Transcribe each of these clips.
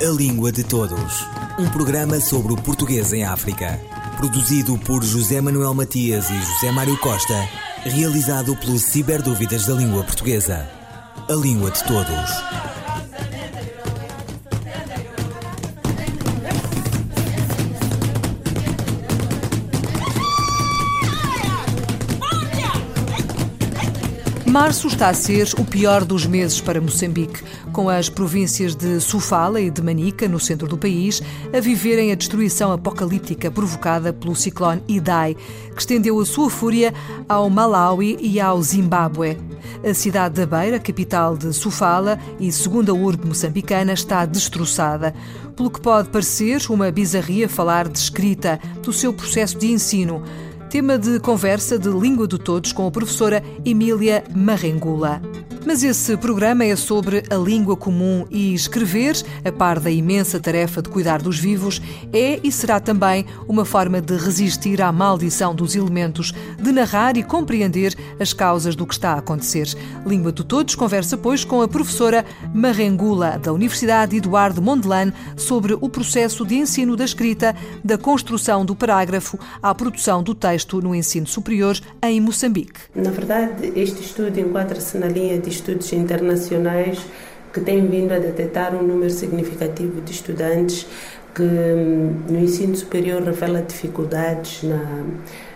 A Língua de Todos. Um programa sobre o português em África. Produzido por José Manuel Matias e José Mário Costa. Realizado pelo Ciberdúvidas da Língua Portuguesa. A Língua de Todos. Março está a ser o pior dos meses para Moçambique, com as províncias de Sofala e de Manica, no centro do país, a viverem a destruição apocalíptica provocada pelo ciclone Idai, que estendeu a sua fúria ao Malawi e ao Zimbábue. A cidade da Beira, capital de Sofala e segunda urbe moçambicana, está destroçada. Pelo que pode parecer uma bizarria falar de escrita, do seu processo de ensino tema de conversa de Língua de Todos com a professora Emília Marrengula. Mas esse programa é sobre a língua comum e escrever, a par da imensa tarefa de cuidar dos vivos, é e será também uma forma de resistir à maldição dos elementos, de narrar e compreender as causas do que está a acontecer. Língua de Todos conversa, pois, com a professora Marrengula, da Universidade Eduardo Mondlane, sobre o processo de ensino da escrita, da construção do parágrafo à produção do texto no ensino superior em Moçambique. Na verdade, este estudo enquadra-se na linha de estudos internacionais que têm vindo a detectar um número significativo de estudantes que hum, no ensino superior revela dificuldades na,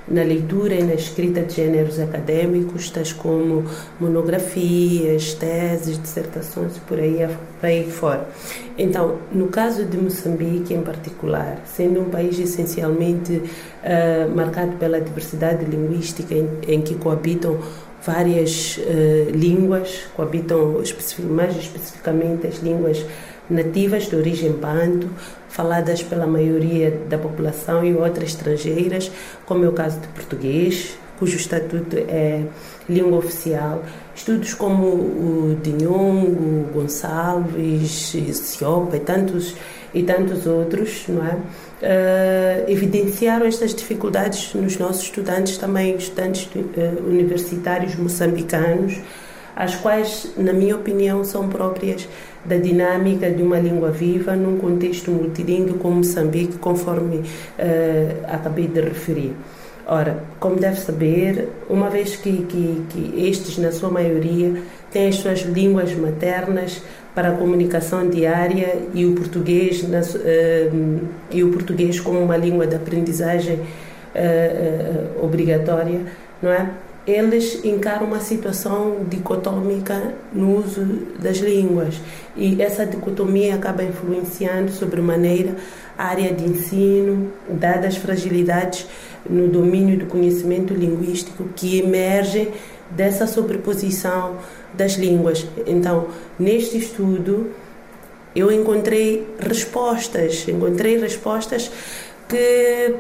na leitura e na escrita de gêneros acadêmicos, tais como monografias, teses, dissertações, por aí, por aí fora. Então, no caso de Moçambique em particular, sendo um país essencialmente uh, marcado pela diversidade linguística em, em que coabitam várias uh, línguas, coabitam mais especificamente as línguas nativas de origem banto, faladas pela maioria da população e outras estrangeiras, como é o caso de português, cujo estatuto é língua oficial. Estudos como o Dinhongo, Gonçalves, Siopa e tantos, e tantos outros, não é? Uh, evidenciaram estas dificuldades nos nossos estudantes, também estudantes uh, universitários moçambicanos, as quais, na minha opinião, são próprias da dinâmica de uma língua viva num contexto multilingüe como Moçambique, conforme uh, acabei de referir. Ora, como deve saber, uma vez que, que, que estes, na sua maioria, têm as suas línguas maternas para a comunicação diária e o português, na, uh, e o português como uma língua de aprendizagem uh, obrigatória, não é? eles encaram uma situação dicotômica no uso das línguas e essa dicotomia acaba influenciando sobremaneira a área de ensino, dadas as fragilidades no domínio do conhecimento linguístico que emergem dessa sobreposição das línguas. Então, neste estudo, eu encontrei respostas, encontrei respostas que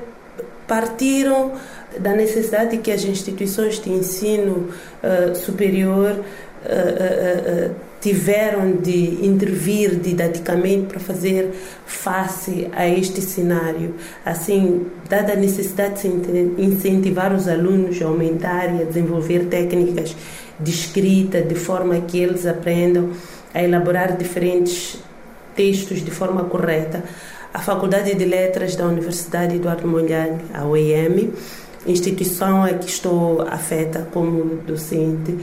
partiram da necessidade que as instituições de ensino uh, superior uh, uh, tiveram de intervir didaticamente para fazer face a este cenário. Assim, dada a necessidade de incentivar os alunos a aumentar e a desenvolver técnicas de escrita, de forma que eles aprendam a elaborar diferentes textos de forma correta, a Faculdade de Letras da Universidade Eduardo Mondlane, a UEM, instituição a que estou afeta como docente,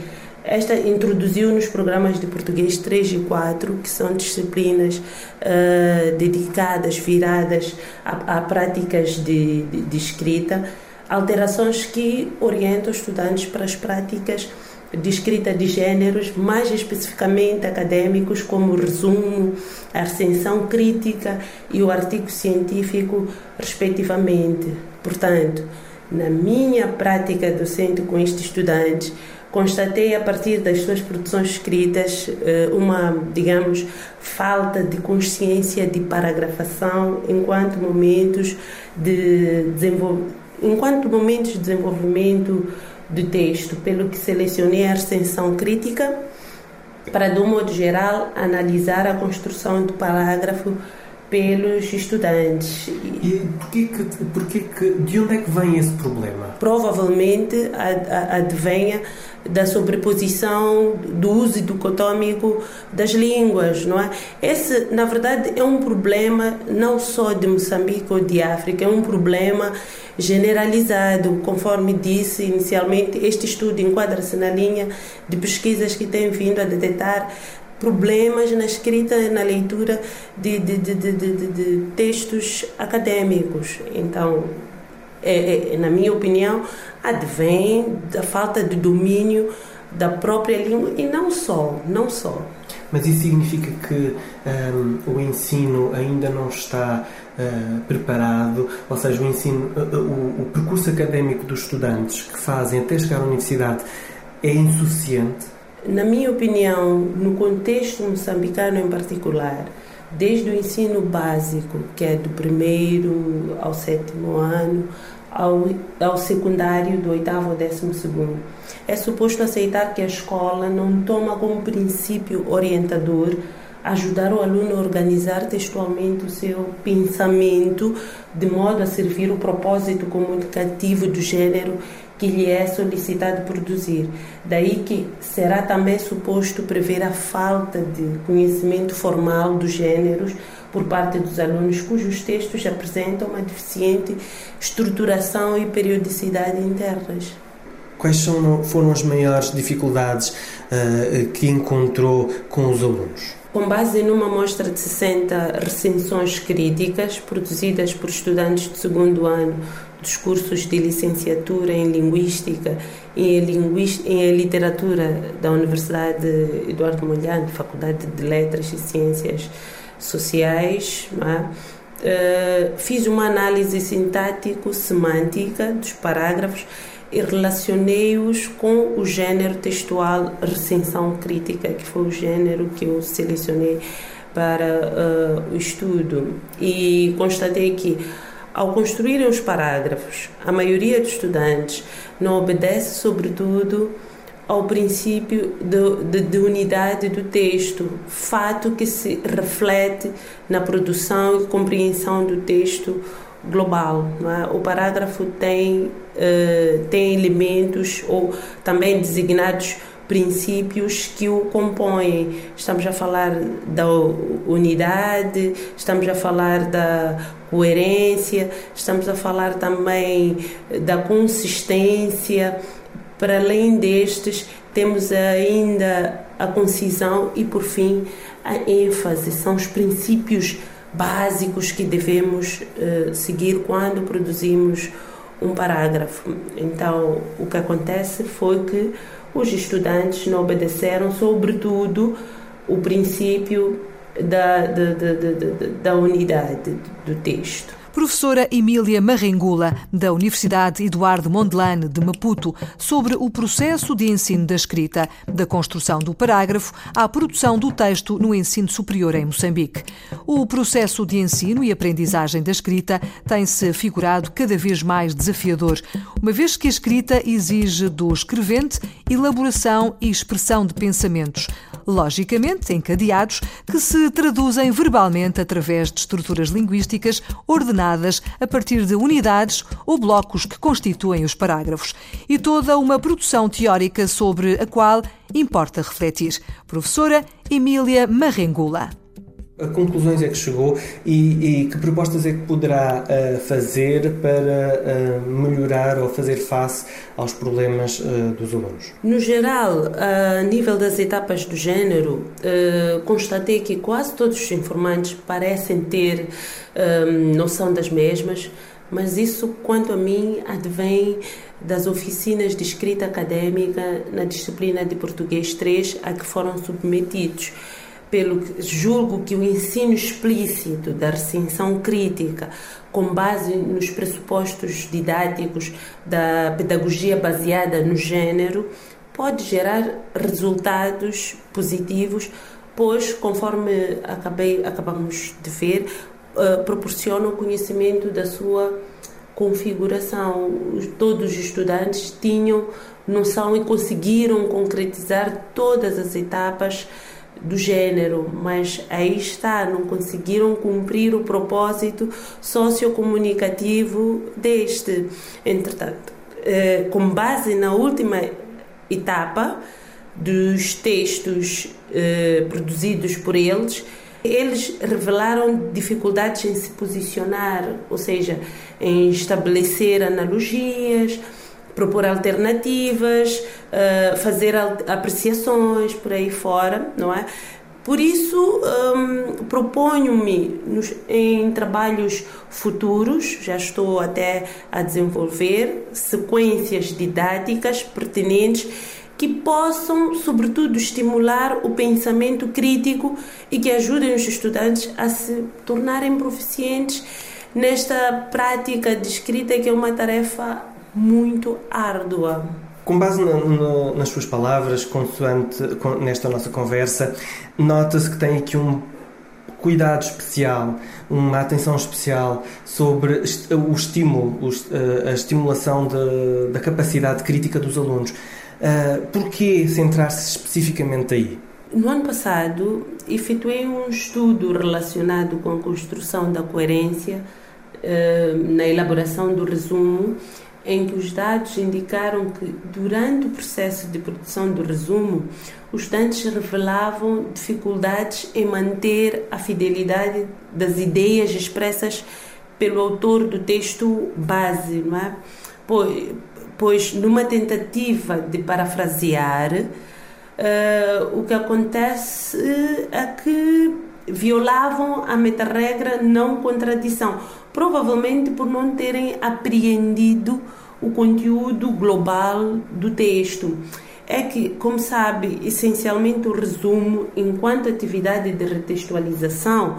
esta introduziu nos programas de português 3 e 4, que são disciplinas uh, dedicadas, viradas a, a práticas de, de, de, escrita, alterações que orientam estudantes para as práticas de escrita de gêneros, mais especificamente acadêmicos, como o resumo, a recensão crítica e o artigo científico, respectivamente. Portanto, na minha prática docente com estes estudantes, constatei a partir das suas produções escritas eh, uma, digamos, falta de consciência de paragrafação enquanto momentos de enquanto momentos de desenvolvimento do texto, pelo que selecionei a recensão crítica para, de um modo geral, analisar a construção do parágrafo pelos estudantes. E porquê que, porquê que, de onde é que vem esse problema? Provavelmente advenha da sobreposição do uso dicotômico das línguas, não é? Esse, na verdade, é um problema não só de Moçambique ou de África, é um problema generalizado. Conforme disse inicialmente, este estudo enquadra-se na linha de pesquisas que têm vindo a detectar problemas na escrita e na leitura de, de, de, de, textos acadêmicos. Então, é, é, na minha opinião, advém da falta de domínio da própria língua e não só, não só. Mas isso significa que um, o ensino ainda não está uh, preparado, ou seja, o ensino, uh, o, o percurso académico dos estudantes que fazem até chegar à universidade é insuficiente? Na minha opinião, no contexto moçambicano em particular, desde o ensino básico, que é do primeiro ao sétimo ano, ao, ao secundário, do oitavo ao décimo segundo. É suposto aceitar que a escola não toma como princípio orientador ajudar o aluno a organizar textualmente o seu pensamento de modo a servir o propósito comunicativo do gênero que lhe é solicitado produzir. Daí que será também suposto prever a falta de conhecimento formal dos gêneros por parte dos alunos cujos textos apresentam uma deficiente estruturação e periodicidade internas. Quais são, foram as maiores dificuldades uh, que encontrou com os alunos? Com base numa amostra de 60 recensões críticas produzidas por estudantes de segundo ano dos cursos de licenciatura em Linguística e em, Literatura da Universidade Eduardo Mondlane, Faculdade de Letras e Ciências Sociais, é? uh, fiz uma análise sintático-semântica dos parágrafos e relacionei-os com o gênero textual recensão crítica, que foi o gênero que eu selecionei para uh, o estudo. E constatei que, ao construírem os parágrafos, a maioria dos estudantes não obedece, sobretudo, ao princípio de, de, de, unidade do texto, fato que se reflete na produção e compreensão do texto global. É? O parágrafo tem, uh, tem elementos ou também designados princípios que o compõem. Estamos a falar da unidade, estamos a falar da coerência, estamos a falar também da consistência. Para além destes, temos ainda a concisão e, por fim, a ênfase. São os princípios básicos que devemos uh, seguir quando produzimos um parágrafo. Então, o que acontece foi que os estudantes não obedeceram, sobretudo, o princípio da, da, da, da, da unidade do texto. Professora Emília Marrengula, da Universidade Eduardo Mondlane de Maputo, sobre o processo de ensino da escrita, da construção do parágrafo à produção do texto no ensino superior em Moçambique. O processo de ensino e aprendizagem da escrita tem-se figurado cada vez mais desafiador, uma vez que a escrita exige do escrevente elaboração e expressão de pensamentos, logicamente encadeados, que se traduzem verbalmente através de estruturas linguísticas ordenadas a partir de unidades ou blocos que constituem os parágrafos, e toda uma produção teórica sobre a qual importa refletir. Professora Emília Marrengula a conclusões é que chegou e, e que propostas é que poderá uh, fazer para uh, melhorar ou fazer face aos problemas uh, dos alunos? No geral, a nível das etapas do género, constatei que quase todos os informantes parecem ter noção das mesmas, mas isso, quanto a mim, advém das oficinas de escrita académica na disciplina de português 3 a que foram submetidos pelo que julgo que o ensino explícito da recensão crítica, com base nos pressupostos didáticos da pedagogia baseada no gênero, pode gerar resultados positivos, pois, conforme acabei, acabamos de ver, uh, proporciona o conhecimento da sua configuração. Todos os estudantes tinham noção e conseguiram concretizar todas as etapas do gênero, mas aí está, não conseguiram cumprir o propósito sociocomunicativo deste. Entretanto, eh, com base na última etapa dos textos eh, produzidos por eles, eles revelaram dificuldades em se posicionar, ou seja, em estabelecer analogias, propor alternativas, uh, fazer apreciações por aí fora, não é? Por isso, um, proponho-me em trabalhos futuros, já estou até a desenvolver sequências didáticas pertinentes que possam, sobretudo, estimular o pensamento crítico e que ajudem os estudantes a se tornarem proficientes nesta prática de escrita que é uma tarefa muito árdua. Com base nas suas palavras, consoante com, nesta nossa conversa, nota-se que tem aqui um cuidado especial, uma atenção especial sobre o estímulo, a estimulação de, da capacidade crítica dos alunos. Uh, Por que centrar-se especificamente aí? No ano passado, efetuei um estudo relacionado com a construção da coerência uh, na elaboração do resumo em que os dados indicaram que, durante o processo de produção do resumo, os estudantes revelavam dificuldades em manter a fidelidade das ideias expressas pelo autor do texto base, é? Pois, pois numa tentativa de parafrasear, uh, o que acontece é que violavam a meta-regra não contradição, provavelmente por não terem apreendido o conteúdo global do texto. É que, como sabe, essencialmente o resumo, enquanto atividade de retextualização,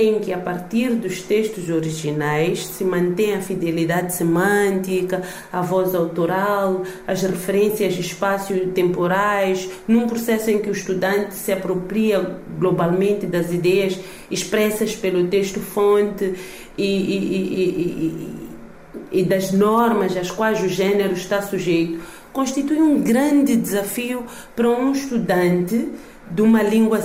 em que a partir dos textos originais se mantém a fidelidade semântica, a voz autoral, as referências espaço-temporais, num processo em que o estudante se apropria globalmente das ideias expressas pelo texto-fonte e, e, e, e, das normas às quais o gênero está sujeito, constitui um grande desafio para um estudante de uma língua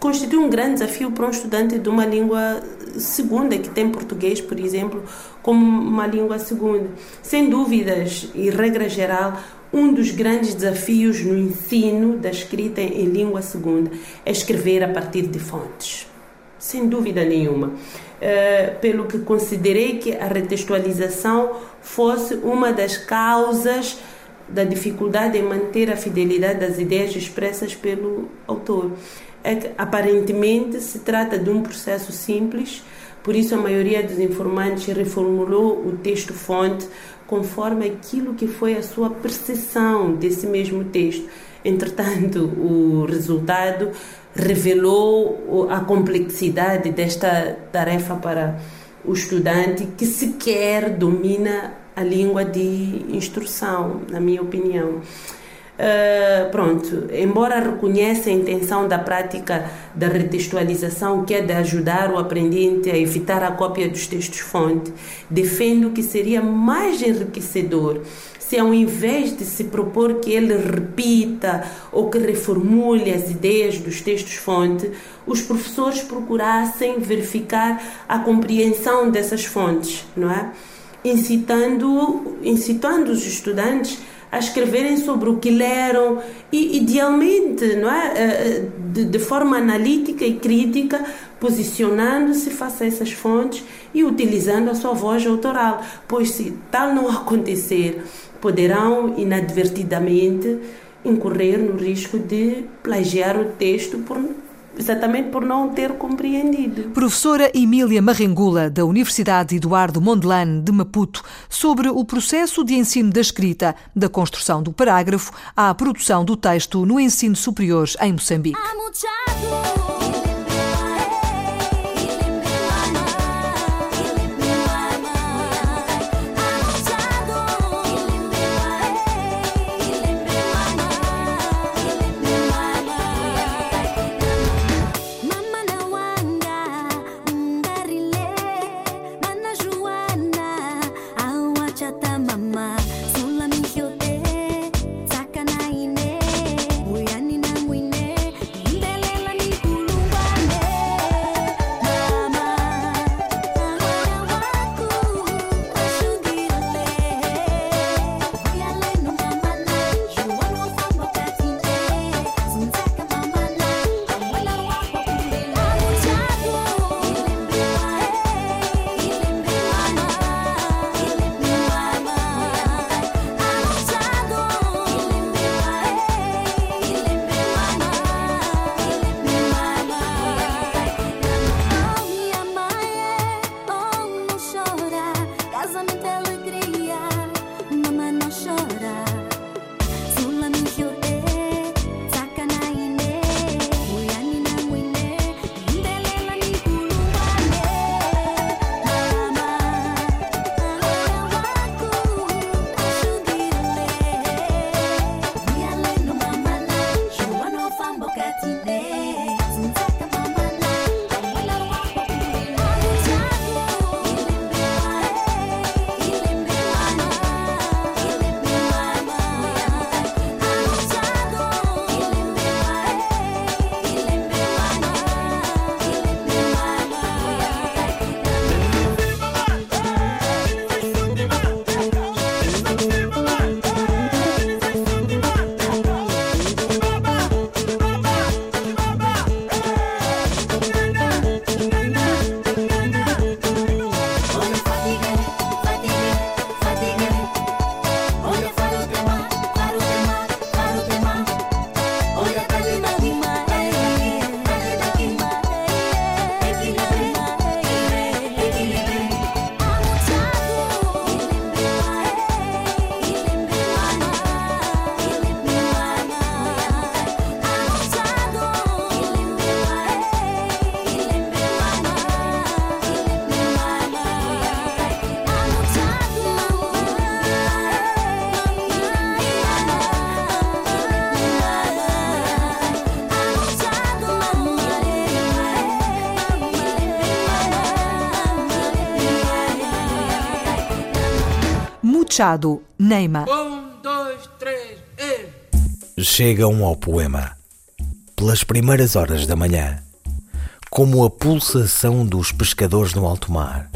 constitui um grande desafio para um estudante de uma língua segunda que tem português, por exemplo, como uma língua segunda. Sem dúvidas e regra geral, um dos grandes desafios no ensino da escrita em língua segunda é escrever a partir de fontes. Sem dúvida nenhuma. Uh, pelo que considerei que a retextualização fosse uma das causas da dificuldade em manter a fidelidade das ideias expressas pelo autor. É que, aparentemente, se trata de um processo simples, por isso a maioria dos informantes reformulou o texto-fonte conforme aquilo que foi a sua percepção desse mesmo texto. Entretanto, o resultado revelou a complexidade desta tarefa para o estudante que sequer domina a língua de instrução, na minha opinião. Uh, pronto, embora reconheça a intenção da prática da retextualização, que é de ajudar o aprendente a evitar a cópia dos textos-fonte, defendo que seria mais enriquecedor se, ao invés de se propor que ele repita ou que reformule as ideias dos textos-fonte, os professores procurassem verificar a compreensão dessas fontes, não é? Incitando, incitando os estudantes a escreverem sobre o que leram e, idealmente, não é? Eh, eh, de, de forma analítica e crítica, posicionando-se face a essas fontes e utilizando a sua voz autoral, pois se tal não acontecer, poderão inadvertidamente incorrer no risco de plagiar o texto por exatamente por não ter compreendido. Professora Emília Marrengula, da Universidade Eduardo Mondlane de Maputo, sobre o processo de ensino da escrita, da construção do parágrafo à produção do texto no ensino superior em Moçambique. Machado, Neima. Um, dois, três, e... Chegam ao poema. Pelas primeiras horas da manhã, como a pulsação dos pescadores no alto mar.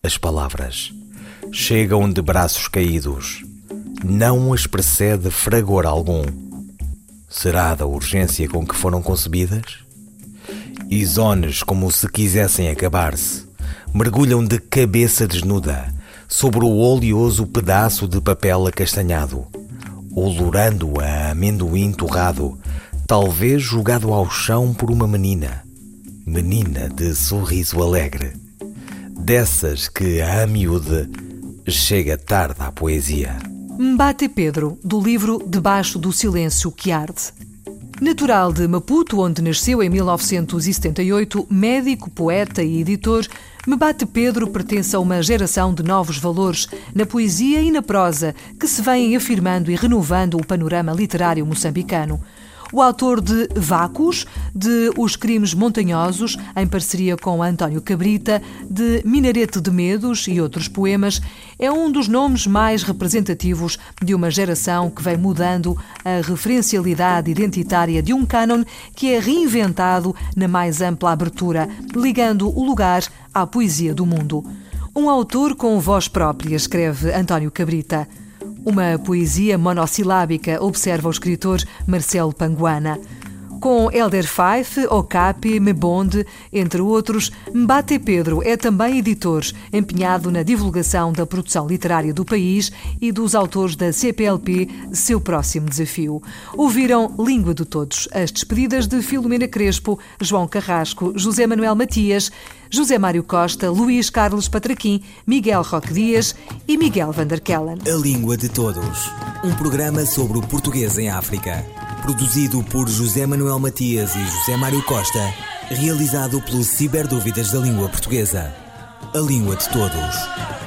As palavras chegam de braços caídos, não as precede fragor algum. Será da urgência com que foram concebidas? Isones como se quisessem acabar-se, mergulham de cabeça desnuda sobre o oleoso pedaço de papel acastanhado, olorando a amendoim torrado, talvez jogado ao chão por uma menina, menina de sorriso alegre, dessas que a miúde chega tarde à poesia. Mbate Pedro, do livro Debaixo do Silêncio que Arde. Natural de Maputo, onde nasceu em 1978, médico, poeta e editor, Mbate Pedro pertence a uma geração de novos valores na poesia e na prosa que se vêm afirmando e renovando o panorama literário moçambicano o autor de Vácuos, de Os Crimes Montanhosos, em parceria com António Cabrita, de Minarete de Medos e outros poemas, é um dos nomes mais representativos de uma geração que vem mudando a referencialidade identitária de um cânon que é reinventado na mais ampla abertura, ligando o lugar à poesia do mundo. Um autor com voz própria, escreve António Cabrita. Uma poesia monossilábica, observa o escritor Marcelo Panguana. Com Elder Fife, Okapi, Mebonde, entre outros, Mbate Pedro é também editor, empenhado na divulgação da produção literária do país e dos autores da CPLP, seu próximo desafio. Ouviram Língua de Todos, as despedidas de Filomena Crespo, João Carrasco, José Manuel Matias, José Mário Costa, Luís Carlos Patraquim, Miguel Roque Dias e Miguel Vanderkellen. A Língua de Todos. Um programa sobre o português em África. Produzido por José Manuel Matias e José Mário Costa. Realizado pelo Ciberdúvidas da Língua Portuguesa. A Língua de Todos.